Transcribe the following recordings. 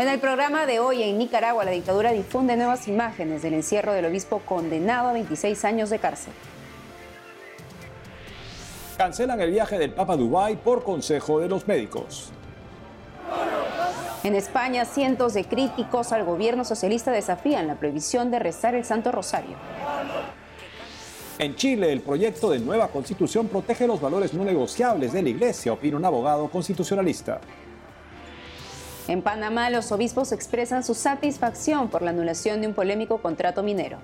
En el programa de hoy en Nicaragua, la dictadura difunde nuevas imágenes del encierro del obispo condenado a 26 años de cárcel. Cancelan el viaje del Papa Dubái por consejo de los médicos. En España, cientos de críticos al gobierno socialista desafían la prohibición de rezar el Santo Rosario. En Chile, el proyecto de nueva constitución protege los valores no negociables de la Iglesia, opina un abogado constitucionalista. En Panamá, los obispos expresan su satisfacción por la anulación de un polémico contrato minero.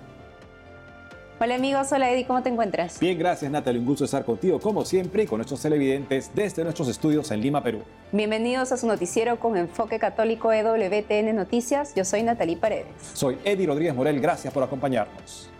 Hola amigos, hola Eddie, ¿cómo te encuentras? Bien, gracias Natalie, un gusto estar contigo como siempre y con nuestros televidentes desde nuestros estudios en Lima, Perú. Bienvenidos a su noticiero con enfoque católico EWTN Noticias, yo soy Natalie Paredes. Soy Eddie Rodríguez Morel, gracias por acompañarnos.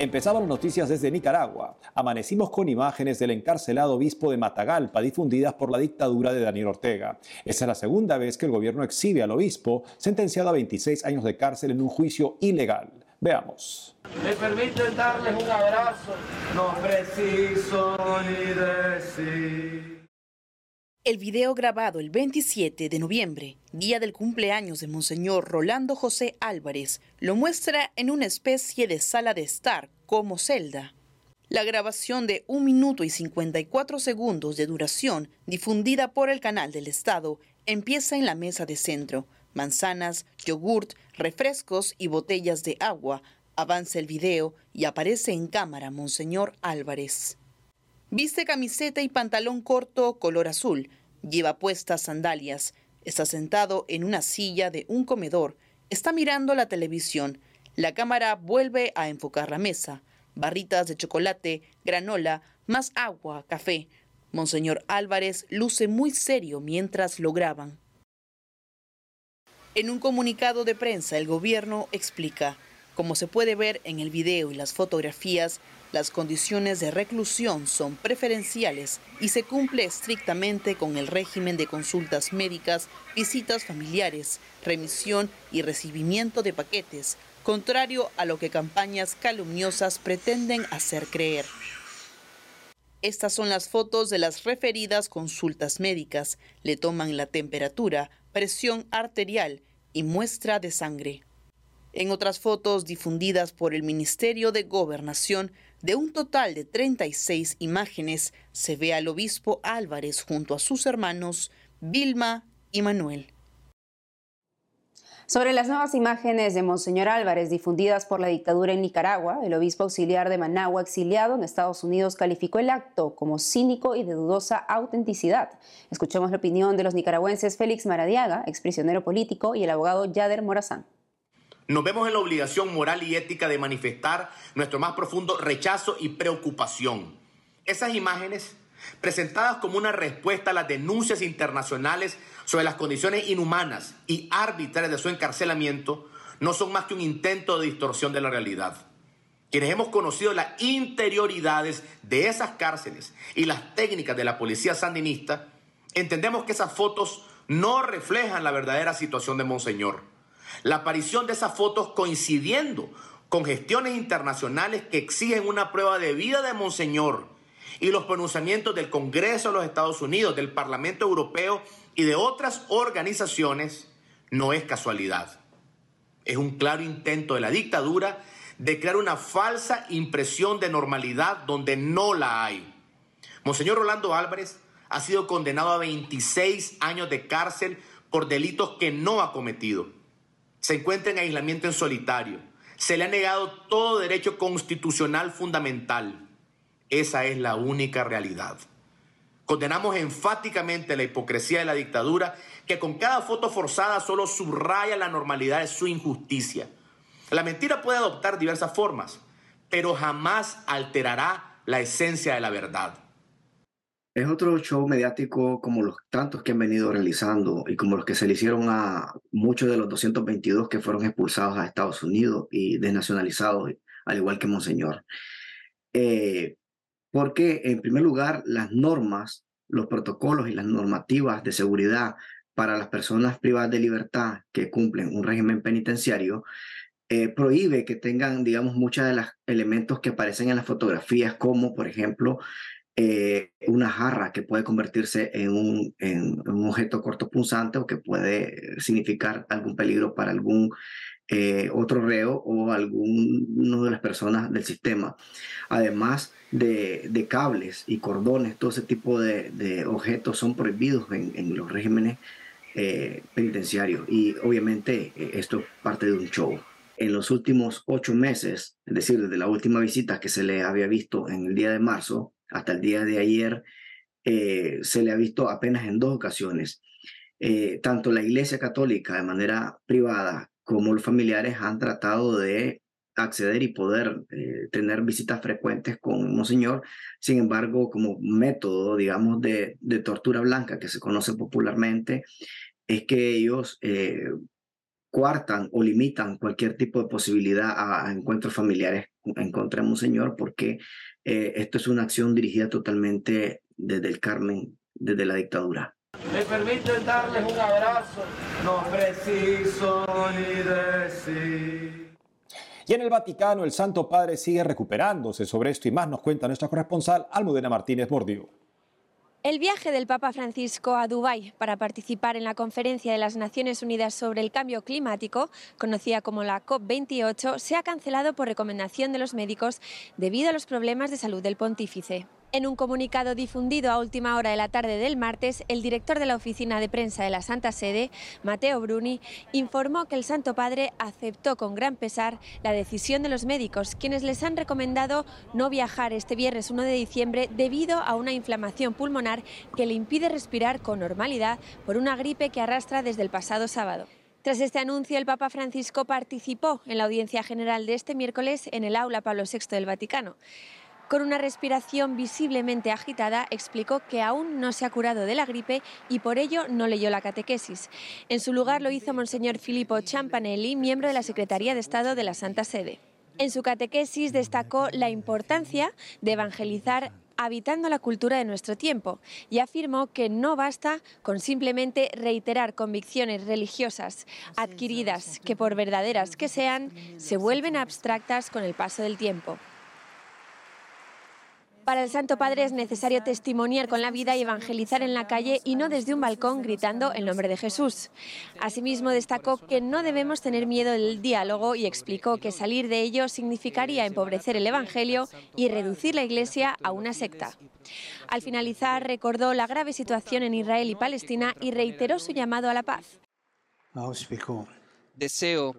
Empezamos las noticias desde Nicaragua. Amanecimos con imágenes del encarcelado obispo de Matagalpa difundidas por la dictadura de Daniel Ortega. Esa es la segunda vez que el gobierno exhibe al obispo, sentenciado a 26 años de cárcel en un juicio ilegal. Veamos. Me permiten darles un abrazo, no preciso ni decir. El video grabado el 27 de noviembre, día del cumpleaños de Monseñor Rolando José Álvarez, lo muestra en una especie de sala de estar como celda. La grabación de 1 minuto y 54 segundos de duración, difundida por el canal del Estado, empieza en la mesa de centro. Manzanas, yogurt, refrescos y botellas de agua. Avanza el video y aparece en cámara Monseñor Álvarez. Viste camiseta y pantalón corto color azul. Lleva puestas sandalias. Está sentado en una silla de un comedor. Está mirando la televisión. La cámara vuelve a enfocar la mesa. Barritas de chocolate, granola, más agua, café. Monseñor Álvarez luce muy serio mientras lo graban. En un comunicado de prensa, el gobierno explica, como se puede ver en el video y las fotografías, las condiciones de reclusión son preferenciales y se cumple estrictamente con el régimen de consultas médicas, visitas familiares, remisión y recibimiento de paquetes, contrario a lo que campañas calumniosas pretenden hacer creer. Estas son las fotos de las referidas consultas médicas. Le toman la temperatura, presión arterial y muestra de sangre. En otras fotos difundidas por el Ministerio de Gobernación, de un total de 36 imágenes, se ve al obispo Álvarez junto a sus hermanos Vilma y Manuel. Sobre las nuevas imágenes de Monseñor Álvarez difundidas por la dictadura en Nicaragua, el obispo auxiliar de Managua, exiliado en Estados Unidos, calificó el acto como cínico y de dudosa autenticidad. Escuchemos la opinión de los nicaragüenses Félix Maradiaga, exprisionero político, y el abogado Yader Morazán. Nos vemos en la obligación moral y ética de manifestar nuestro más profundo rechazo y preocupación. Esas imágenes presentadas como una respuesta a las denuncias internacionales sobre las condiciones inhumanas y arbitrarias de su encarcelamiento, no son más que un intento de distorsión de la realidad. Quienes hemos conocido las interioridades de esas cárceles y las técnicas de la policía sandinista, entendemos que esas fotos no reflejan la verdadera situación de Monseñor. La aparición de esas fotos coincidiendo con gestiones internacionales que exigen una prueba de vida de Monseñor y los pronunciamientos del Congreso de los Estados Unidos, del Parlamento Europeo y de otras organizaciones no es casualidad. Es un claro intento de la dictadura de crear una falsa impresión de normalidad donde no la hay. Monseñor Rolando Álvarez ha sido condenado a 26 años de cárcel por delitos que no ha cometido. Se encuentra en aislamiento en solitario. Se le ha negado todo derecho constitucional fundamental. Esa es la única realidad. Condenamos enfáticamente la hipocresía de la dictadura que con cada foto forzada solo subraya la normalidad de su injusticia. La mentira puede adoptar diversas formas, pero jamás alterará la esencia de la verdad. Es otro show mediático como los tantos que han venido realizando y como los que se le hicieron a muchos de los 222 que fueron expulsados a Estados Unidos y desnacionalizados, al igual que Monseñor. Eh, porque, en primer lugar, las normas, los protocolos y las normativas de seguridad para las personas privadas de libertad que cumplen un régimen penitenciario eh, prohíbe que tengan, digamos, muchos de los elementos que aparecen en las fotografías, como, por ejemplo, eh, una jarra que puede convertirse en un, en un objeto cortopunzante o que puede significar algún peligro para algún eh, otro reo o alguno de las personas del sistema. Además de, cables y cordones, todo ese tipo de, objetos son prohibidos en, los regímenes eh, penitenciarios y obviamente eh, esto es parte de un show. En los últimos ocho meses, es decir, desde la última visita que se le había visto en el día de marzo hasta el día de ayer, se le ha visto apenas en dos ocasiones. tanto la Iglesia Católica de manera privada cómo los familiares han tratado de acceder y poder eh, tener visitas frecuentes con Monseñor. Sin embargo, como método, digamos, de, tortura blanca que se conoce popularmente, es que ellos eh, cuartan o limitan cualquier tipo de posibilidad a, encuentros familiares en contra de Monseñor, porque eh, esto es una acción dirigida totalmente desde el Carmen, desde la dictadura. Me permiten darles un abrazo, no preciso ni decir. Y en el Vaticano, el Santo Padre sigue recuperándose. Sobre esto y más nos cuenta nuestra corresponsal Almudena Martínez Bordio. El viaje del Papa Francisco a Dubái para participar en la Conferencia de las Naciones Unidas sobre el Cambio Climático, conocida como la COP28, se ha cancelado por recomendación de los médicos debido a los problemas de salud del pontífice. En un comunicado difundido a última hora de la tarde del martes, el director de la oficina de prensa de la Santa Sede, Mateo Bruni, informó que el Santo Padre aceptó con gran pesar la decisión de los médicos, quienes les han recomendado no viajar este viernes 1 de diciembre debido a una inflamación pulmonar que le impide respirar con normalidad por una gripe que arrastra desde el pasado sábado. Tras este anuncio, el Papa Francisco participó en la audiencia general de este miércoles en el aula Pablo VI del Vaticano. Con una respiración visiblemente agitada, explicó que aún no se ha curado de la gripe y por ello no leyó la catequesis. En su lugar lo hizo Monseñor Filippo Champanelli, miembro de la Secretaría de Estado de la Santa Sede. En su catequesis destacó la importancia de evangelizar habitando la cultura de nuestro tiempo y afirmó que no basta con simplemente reiterar convicciones religiosas adquiridas que por verdaderas que sean, se vuelven abstractas con el paso del tiempo. Para el Santo Padre es necesario testimoniar con la vida y evangelizar en la calle y no desde un balcón gritando el nombre de Jesús. Asimismo, destacó que no debemos tener miedo del diálogo y explicó que salir de ello significaría empobrecer el Evangelio y reducir la Iglesia a una secta. Al finalizar, recordó la grave situación en Israel y Palestina y reiteró su llamado a la paz. Deseo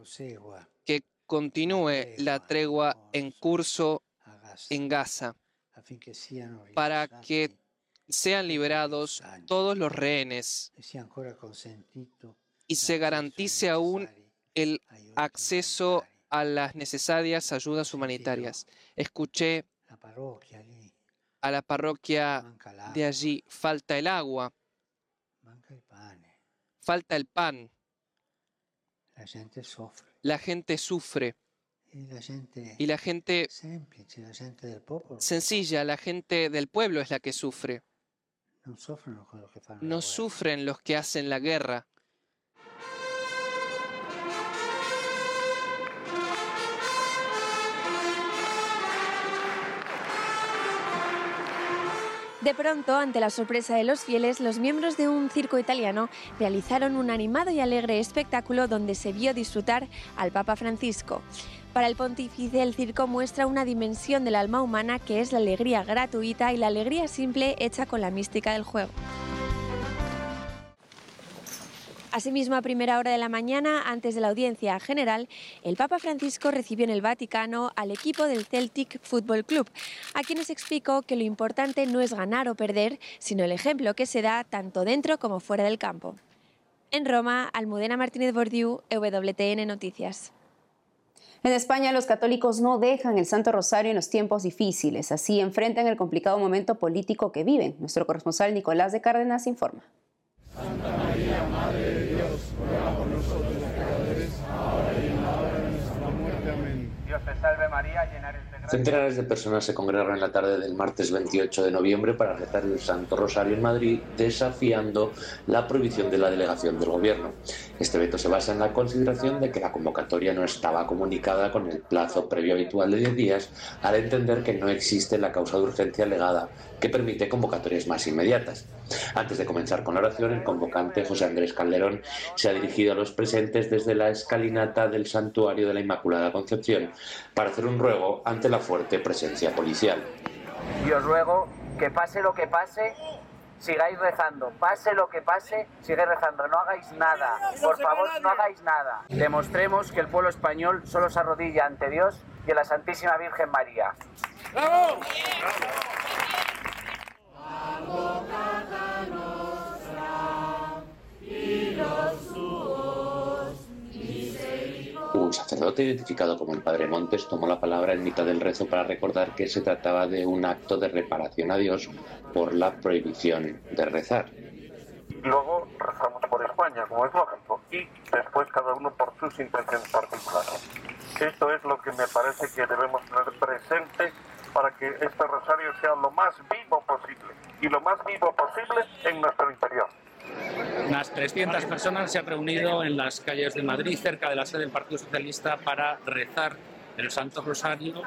que continúe la tregua en curso en Gaza para que sean liberados todos los rehenes y se garantice aún el acceso a las necesarias ayudas humanitarias. Escuché a la parroquia de allí, falta el agua, falta el pan, la gente sufre. Y la gente sencilla, la gente del pueblo es la que sufre. No sufren los que hacen la guerra. De pronto, ante la sorpresa de los fieles, los miembros de un circo italiano realizaron un animado y alegre espectáculo donde se vio disfrutar al Papa Francisco. Para el pontífice, el circo muestra una dimensión del alma humana que es la alegría gratuita y la alegría simple hecha con la mística del juego. Asimismo, a primera hora de la mañana, antes de la audiencia general, el Papa Francisco recibió en el Vaticano al equipo del Celtic Football Club, a quienes explicó que lo importante no es ganar o perder, sino el ejemplo que se da tanto dentro como fuera del campo. En Roma, Almudena Martínez Bordiú, EWTN Noticias. En España los católicos no dejan el Santo Rosario en los tiempos difíciles, así enfrentan el complicado momento político que viven. Nuestro corresponsal Nicolás de Cárdenas informa. María, Centenares de personas se congregaron en la tarde del martes 28 de noviembre para rezar el Santo Rosario en Madrid, desafiando la prohibición de la delegación del Gobierno. Este veto se basa en la consideración de que la convocatoria no estaba comunicada con el plazo previo habitual de 10 días, al entender que no existe la causa de urgencia alegada que permite convocatorias más inmediatas. Antes de comenzar con la oración, el convocante José Andrés Calderón se ha dirigido a los presentes desde la escalinata del Santuario de la Inmaculada Concepción para hacer un ruego ante la fuerte presencia policial. Y os ruego que pase lo que pase, sigáis rezando. Pase lo que pase, sigáis rezando. No hagáis nada. Por favor, no hagáis nada. Demostremos que el pueblo español solo se arrodilla ante Dios y a la Santísima Virgen María. ¡Bravo! Un sacerdote identificado como el Padre Montes tomó la palabra en mitad del rezo para recordar que se trataba de un acto de reparación a Dios por la prohibición de rezar. Luego rezamos por España, como es lógico, y después cada uno por sus intenciones particulares. Esto es lo que me parece que debemos tener presente para que este rosario sea lo más vivo posible y lo más vivo posible en nuestro interior. Unas 300 personas se han reunido en las calles de Madrid, cerca de la sede del Partido Socialista, para rezar el Santo Rosario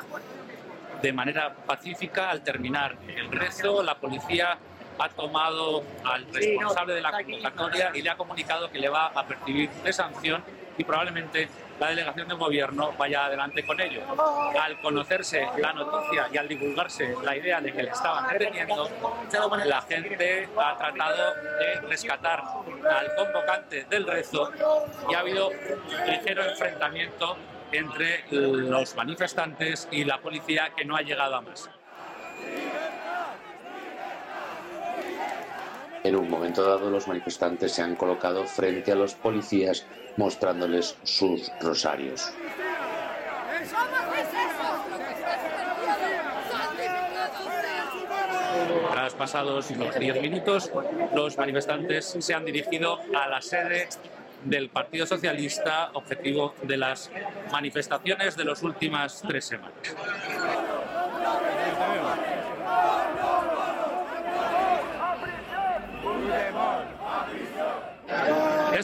de manera pacífica. Al terminar el rezo, la policía ha tomado al responsable de la convocatoria y le ha comunicado que le va a percibir de sanción y probablemente la delegación de gobierno vaya adelante con ello. Al conocerse la noticia y al divulgarse la idea de que le estaban deteniendo, la gente ha tratado de rescatar al convocante del rezo y ha habido ligero enfrentamiento entre los manifestantes y la policía que no ha llegado a más. En un momento dado, los manifestantes se han colocado frente a los policías mostrándoles sus rosarios. Tras pasados los 10 minutos, los manifestantes se han dirigido a la sede del Partido Socialista, objetivo de las manifestaciones de las últimas tres semanas.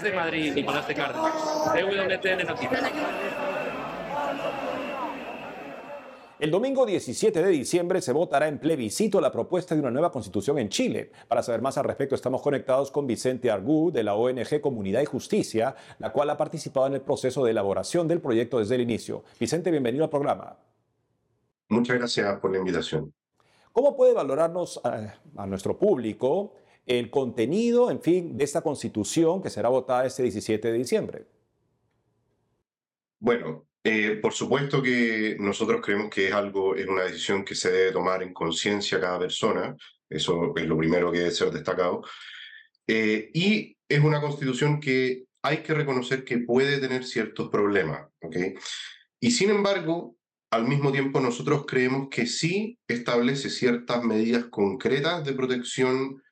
Desde Madrid, Nicolás de Cárdenas, EWTN Noticias. El domingo 17 de diciembre se votará en plebiscito la propuesta de una nueva constitución en Chile. Para saber más al respecto estamos conectados con Vicente Argú de la ONG Comunidad y Justicia, la cual ha participado en el proceso de elaboración del proyecto desde el inicio. Vicente, bienvenido al programa. Muchas gracias por la invitación. ¿Cómo puede valorarnos a, a nuestro público el contenido, en fin, de esta constitución que será votada este 17 de diciembre? Bueno, eh, por supuesto que nosotros creemos que es algo, es una decisión que se debe tomar en conciencia cada persona, eso es lo primero que debe ser destacado, eh, y es una constitución que hay que reconocer que puede tener ciertos problemas, ¿ok? Y sin embargo, al mismo tiempo nosotros creemos que sí establece ciertas medidas concretas de protección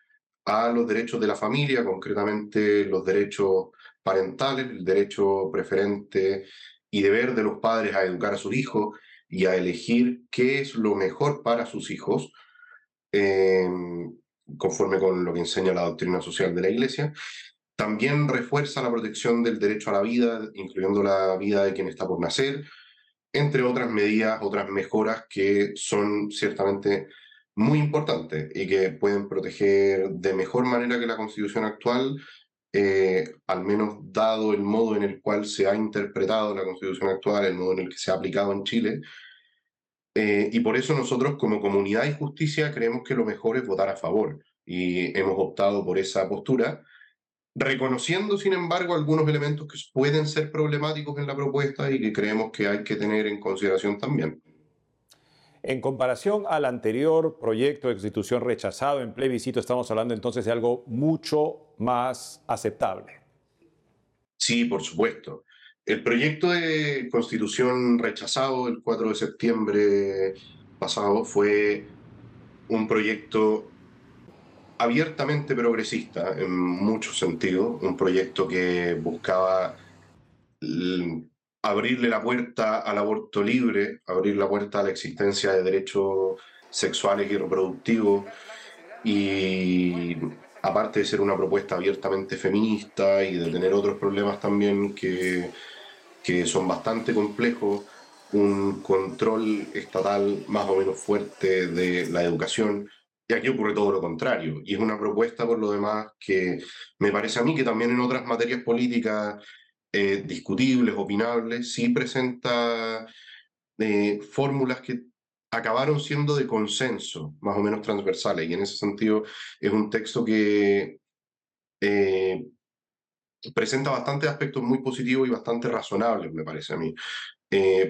a los derechos de la familia, concretamente los derechos parentales, el derecho preferente y deber de los padres a educar a sus hijos y a elegir qué es lo mejor para sus hijos, eh, conforme con lo que enseña la doctrina social de la Iglesia. También refuerza la protección del derecho a la vida, incluyendo la vida de quien está por nacer, entre otras medidas, otras mejoras que son ciertamente muy importantes y que pueden proteger de mejor manera que la constitución actual, eh, al menos dado el modo en el cual se ha interpretado la constitución actual, el modo en el que se ha aplicado en Chile. Eh, y por eso nosotros como comunidad y justicia creemos que lo mejor es votar a favor y hemos optado por esa postura, reconociendo sin embargo algunos elementos que pueden ser problemáticos en la propuesta y que creemos que hay que tener en consideración también. En comparación al anterior proyecto de constitución rechazado en plebiscito, estamos hablando entonces de algo mucho más aceptable. Sí, por supuesto. El proyecto de constitución rechazado el 4 de septiembre pasado fue un proyecto abiertamente progresista en muchos sentidos, un proyecto que buscaba abrirle la puerta al aborto libre, abrir la puerta a la existencia de derechos sexuales y reproductivos y aparte de ser una propuesta abiertamente feminista y de tener otros problemas también que, que son bastante complejos, un control estatal más o menos fuerte de la educación. Y aquí ocurre todo lo contrario. Y es una propuesta, por lo demás, que me parece a mí que también en otras materias políticas eh, discutibles, opinables, sí presenta eh, fórmulas que acabaron siendo de consenso, más o menos transversales. Y en ese sentido es un texto que eh, presenta bastantes aspectos muy positivos y bastante razonables, me parece a mí.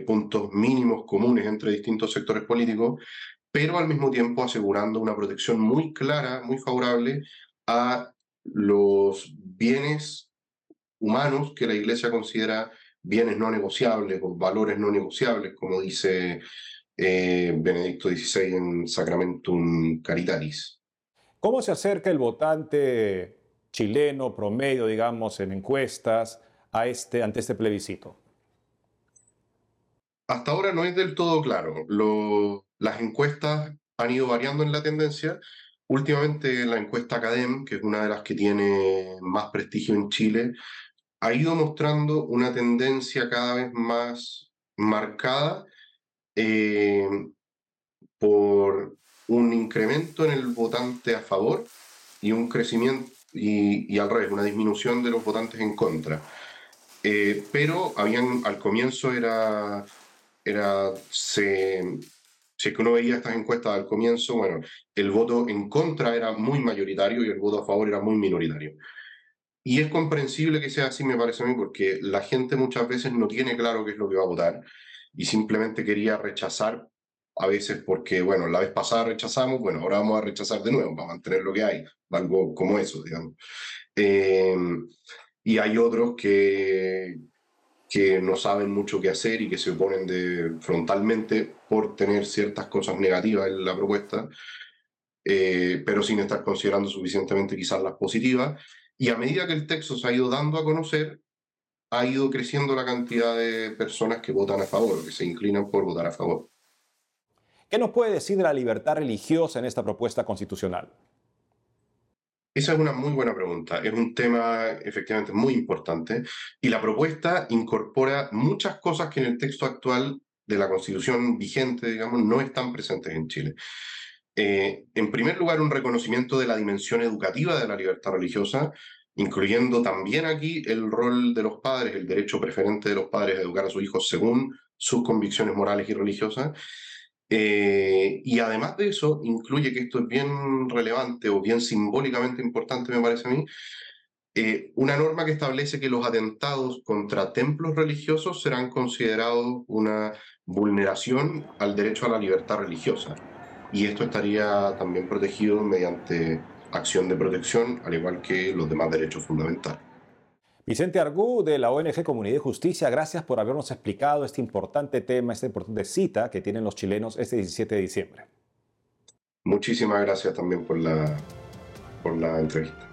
Puntos mínimos comunes entre distintos sectores políticos, pero al mismo tiempo asegurando una protección muy clara, muy favorable a los bienes humanos que la Iglesia considera bienes no negociables o valores no negociables, como dice eh, Benedicto XVI en Sacramentum Caritatis. ¿Cómo se acerca el votante chileno promedio, digamos, en encuestas a este, ante este plebiscito? Hasta ahora no es del todo claro. las encuestas han ido variando en la tendencia. Últimamente la encuesta Academ, que es una de las que tiene más prestigio en Chile, ha ido mostrando una tendencia cada vez más marcada eh, por un incremento en el votante a favor y un crecimiento, y, al revés, una disminución de los votantes en contra. Eh, pero habían, al comienzo era, era se, si es que uno veía estas encuestas al comienzo, bueno, el voto en contra era muy mayoritario y el voto a favor era muy minoritario. Y es comprensible que sea así, me parece a mí, porque la gente muchas veces no tiene claro qué es lo que va a votar y simplemente quería rechazar a veces porque, bueno, la vez pasada rechazamos, bueno, ahora vamos a rechazar de nuevo, para mantener lo que hay, algo como eso, digamos. Em, y hay otros que, que no saben mucho qué hacer y que se oponen de, frontalmente por tener ciertas cosas negativas en la propuesta, eh, pero sin estar considerando suficientemente quizás las positivas. Y a medida que el texto se ha ido dando a conocer, ha ido creciendo la cantidad de personas que votan a favor, que se inclinan por votar a favor. ¿Qué nos puede decir de la libertad religiosa en esta propuesta constitucional? Esa es una muy buena pregunta. Es un tema efectivamente muy importante y la propuesta incorpora muchas cosas que en el texto actual de la constitución vigente, digamos, no están presentes en Chile. Eh, en primer lugar, un reconocimiento de la dimensión educativa de la libertad religiosa, incluyendo también aquí el rol de los padres, el derecho preferente de los padres a educar a sus hijos según sus convicciones morales y religiosas. Eh, y además de eso, incluye que esto es bien relevante o bien simbólicamente importante, me parece a mí, eh, una norma que establece que los atentados contra templos religiosos serán considerados una vulneración al derecho a la libertad religiosa. Y esto estaría también protegido mediante acción de protección, al igual que los demás derechos fundamentales. Vicente Argú de la ONG Comunidad y Justicia, gracias por habernos explicado este importante tema, esta importante cita que tienen los chilenos este 17 de diciembre. Muchísimas gracias también por la, por la entrevista.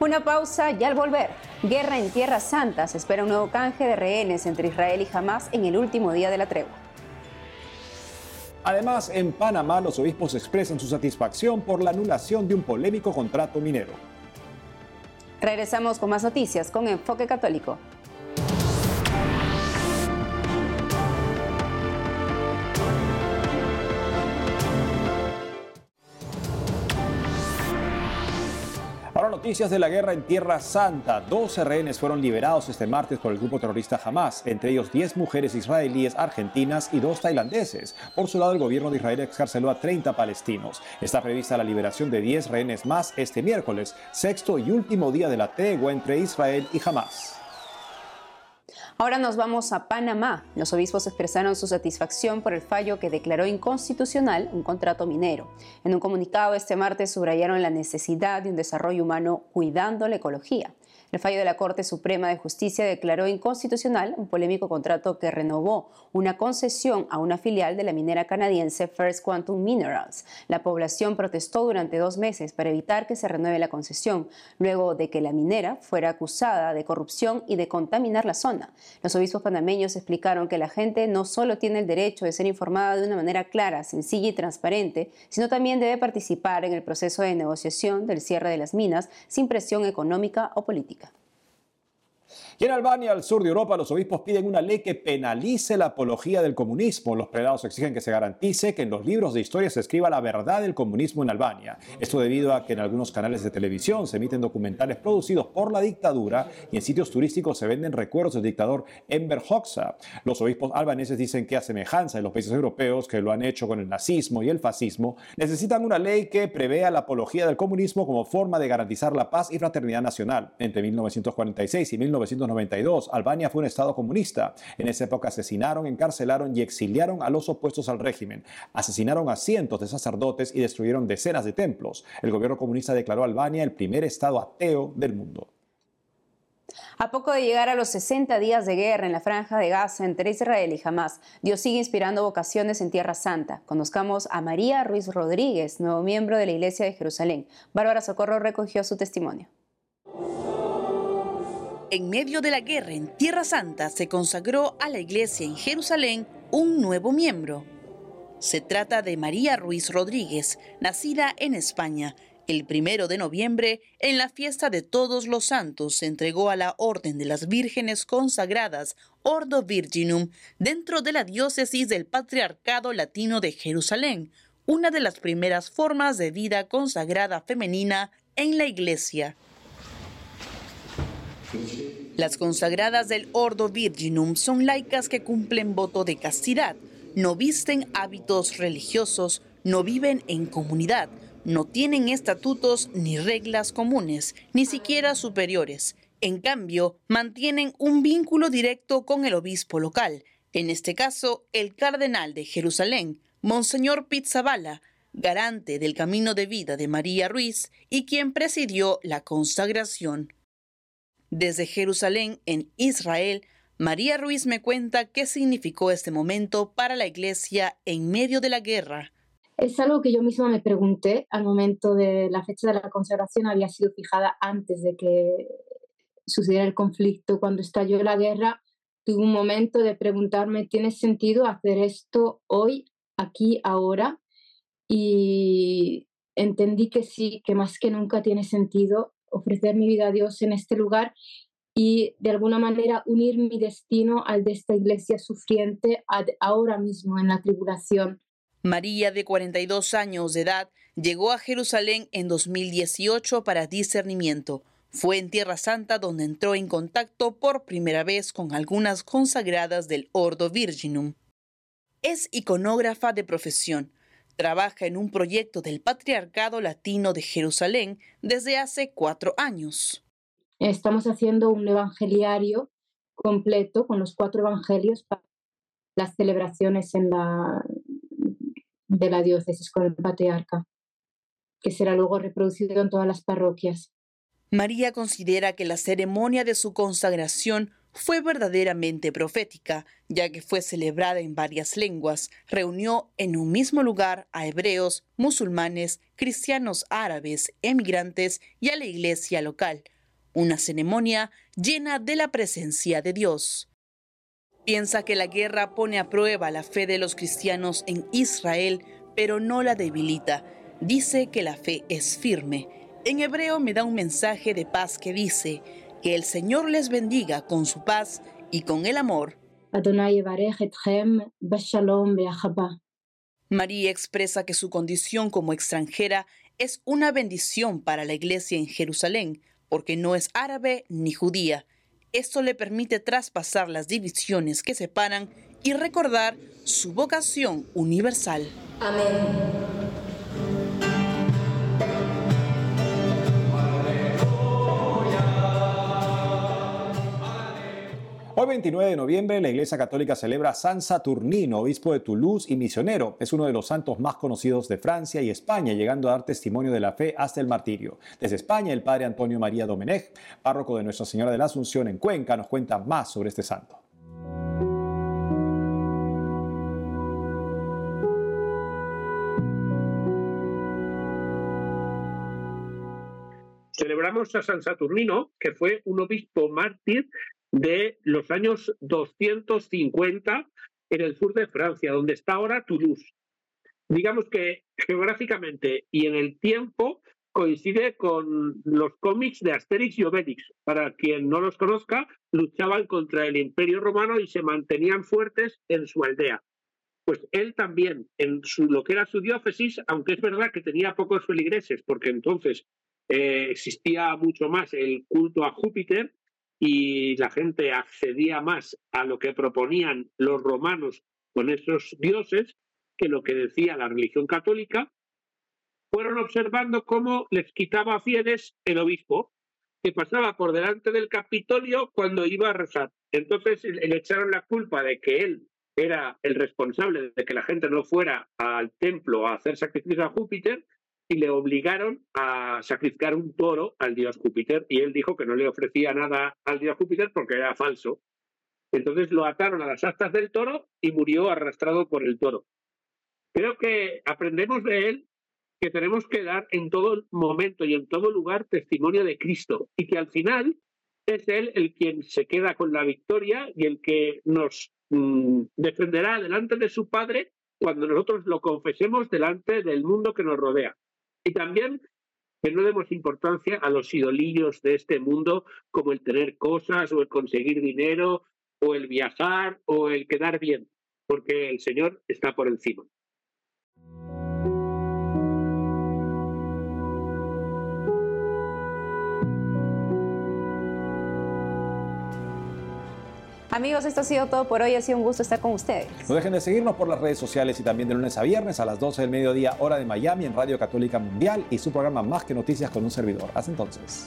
Una pausa y al volver. Guerra en Tierra Santa. Se espera un nuevo canje de rehenes entre Israel y Hamas en el último día de la tregua. Además, en Panamá los obispos expresan su satisfacción por la anulación de un polémico contrato minero. Regresamos con más noticias con Enfoque Católico. Noticias de la guerra en Tierra Santa. 12 rehenes fueron liberados este martes por el grupo terrorista Hamas, entre ellos 10 mujeres israelíes, argentinas y dos tailandeses. Por su lado, el gobierno de Israel excarceló a 30 palestinos. Está prevista la liberación de 10 rehenes más este miércoles, sexto y último día de la tregua entre Israel y Hamas. Ahora nos vamos a Panamá. Los obispos expresaron su satisfacción por el fallo que declaró inconstitucional un contrato minero. En un comunicado este martes subrayaron la necesidad de un desarrollo humano cuidando la ecología. El fallo de la Corte Suprema de Justicia declaró inconstitucional un polémico contrato que renovó una concesión a una filial de la minera canadiense First Quantum Minerals. La población protestó durante dos meses para evitar que se renueve la concesión, luego de que la minera fuera acusada de corrupción y de contaminar la zona. Los obispos panameños explicaron que la gente no solo tiene el derecho de ser informada de una manera clara, sencilla y transparente, sino también debe participar en el proceso de negociación del cierre de las minas sin presión económica o política. Y en Albania, al sur de Europa, los obispos piden una ley que penalice la apología del comunismo. Los prelados exigen que se garantice que en los libros de historia se escriba la verdad del comunismo en Albania. Esto debido a que en algunos canales de televisión se emiten documentales producidos por la dictadura y en sitios turísticos se venden recuerdos del dictador Enver Hoxha. Los obispos albaneses dicen que a semejanza de los países europeos que lo han hecho con el nazismo y el fascismo, necesitan una ley que prevea la apología del comunismo como forma de garantizar la paz y fraternidad nacional. Entre 1946 y 1990 1992, Albania fue un estado comunista. En esa época asesinaron, encarcelaron y exiliaron a los opuestos al régimen. Asesinaron a cientos de sacerdotes y destruyeron decenas de templos. El gobierno comunista declaró a Albania el primer estado ateo del mundo. A poco de llegar a los 60 días de guerra en la franja de Gaza entre Israel y Hamas, Dios sigue inspirando vocaciones en Tierra Santa. Conozcamos a María Ruiz Rodríguez, nuevo miembro de la Iglesia de Jerusalén. Bárbara Socorro recogió su testimonio. En medio de la guerra en Tierra Santa se consagró a la iglesia en Jerusalén un nuevo miembro. Se trata de María Ruiz Rodríguez, nacida en España. El primero de noviembre, en la fiesta de Todos los Santos, se entregó a la Orden de las Vírgenes Consagradas, Ordo Virginum, dentro de la diócesis del Patriarcado Latino de Jerusalén, una de las primeras formas de vida consagrada femenina en la iglesia. Las consagradas del Ordo Virginum son laicas que cumplen voto de castidad, no visten hábitos religiosos, no viven en comunidad, no tienen estatutos ni reglas comunes, ni siquiera superiores. En cambio, mantienen un vínculo directo con el obispo local, en este caso el cardenal de Jerusalén, Monseñor Pizzabala, garante del camino de vida de María Ruiz y quien presidió la consagración. Desde Jerusalén, en Israel, María Ruiz me cuenta qué significó este momento para la iglesia en medio de la guerra. Es algo que yo misma me pregunté al momento de la fecha de la consagración, había sido fijada antes de que sucediera el conflicto. Cuando estalló la guerra, tuve un momento de preguntarme, ¿tiene sentido hacer esto hoy, aquí, ahora? Y entendí que sí, que más que nunca tiene sentido ofrecer mi vida a Dios en este lugar y de alguna manera unir mi destino al de esta iglesia sufriente ahora mismo en la tribulación. María, de 42 años de edad, llegó a Jerusalén en 2018 para discernimiento. Fue en Tierra Santa donde entró en contacto por primera vez con algunas consagradas del Ordo Virginum. Es iconógrafa de profesión Trabaja en un proyecto del Patriarcado Latino de Jerusalén desde hace cuatro años. Estamos haciendo un evangeliario completo con los cuatro evangelios para las celebraciones en la, de la diócesis con el patriarca, que será luego reproducido en todas las parroquias. María considera que la ceremonia de su consagración fue verdaderamente profética, ya que fue celebrada en varias lenguas, reunió en un mismo lugar a hebreos, musulmanes, cristianos árabes, emigrantes y a la iglesia local, una ceremonia llena de la presencia de Dios. Piensa que la guerra pone a prueba la fe de los cristianos en Israel, pero no la debilita. Dice que la fe es firme. En hebreo me da un mensaje de paz que dice, que el Señor les bendiga con su paz y con el amor. María expresa que su condición como extranjera es una bendición para la iglesia en Jerusalén, porque no es árabe ni judía. Esto le permite traspasar las divisiones que separan y recordar su vocación universal. Amén. Hoy 29 de noviembre la Iglesia Católica celebra a San Saturnino, obispo de Toulouse y misionero. Es uno de los santos más conocidos de Francia y España, llegando a dar testimonio de la fe hasta el martirio. Desde España, el padre Antonio María Domenech, párroco de Nuestra Señora de la Asunción en Cuenca, nos cuenta más sobre este santo. Celebramos a San Saturnino, que fue un obispo mártir de los años 250 en el sur de Francia, donde está ahora Toulouse. Digamos que geográficamente y en el tiempo coincide con los cómics de Asterix y Obelix. Para quien no los conozca, luchaban contra el Imperio Romano y se mantenían fuertes en su aldea. Pues él también, en su, lo que era su diócesis, aunque es verdad que tenía pocos feligreses, porque entonces eh, existía mucho más el culto a Júpiter, y la gente accedía más a lo que proponían los romanos con esos dioses que lo que decía la religión católica, fueron observando cómo les quitaba fieles el obispo, que pasaba por delante del Capitolio cuando iba a rezar. Entonces le echaron la culpa de que él era el responsable de que la gente no fuera al templo a hacer sacrificios a Júpiter y le obligaron a sacrificar un toro al dios Júpiter y él dijo que no le ofrecía nada al dios Júpiter porque era falso. Entonces lo ataron a las astas del toro y murió arrastrado por el toro. Creo que aprendemos de él que tenemos que dar en todo momento y en todo lugar testimonio de Cristo y que al final es él el quien se queda con la victoria y el que nos mm, defenderá delante de su Padre cuando nosotros lo confesemos delante del mundo que nos rodea. Y también que no demos importancia a los idolillos de este mundo, como el tener cosas o el conseguir dinero o el viajar o el quedar bien, porque el Señor está por encima. Amigos, esto ha sido todo por hoy. Ha sido un gusto estar con ustedes. No dejen de seguirnos por las redes sociales y también de lunes a viernes a las 12 del mediodía, hora de Miami, en Radio Católica Mundial y su programa Más que Noticias con un servidor. Hasta entonces.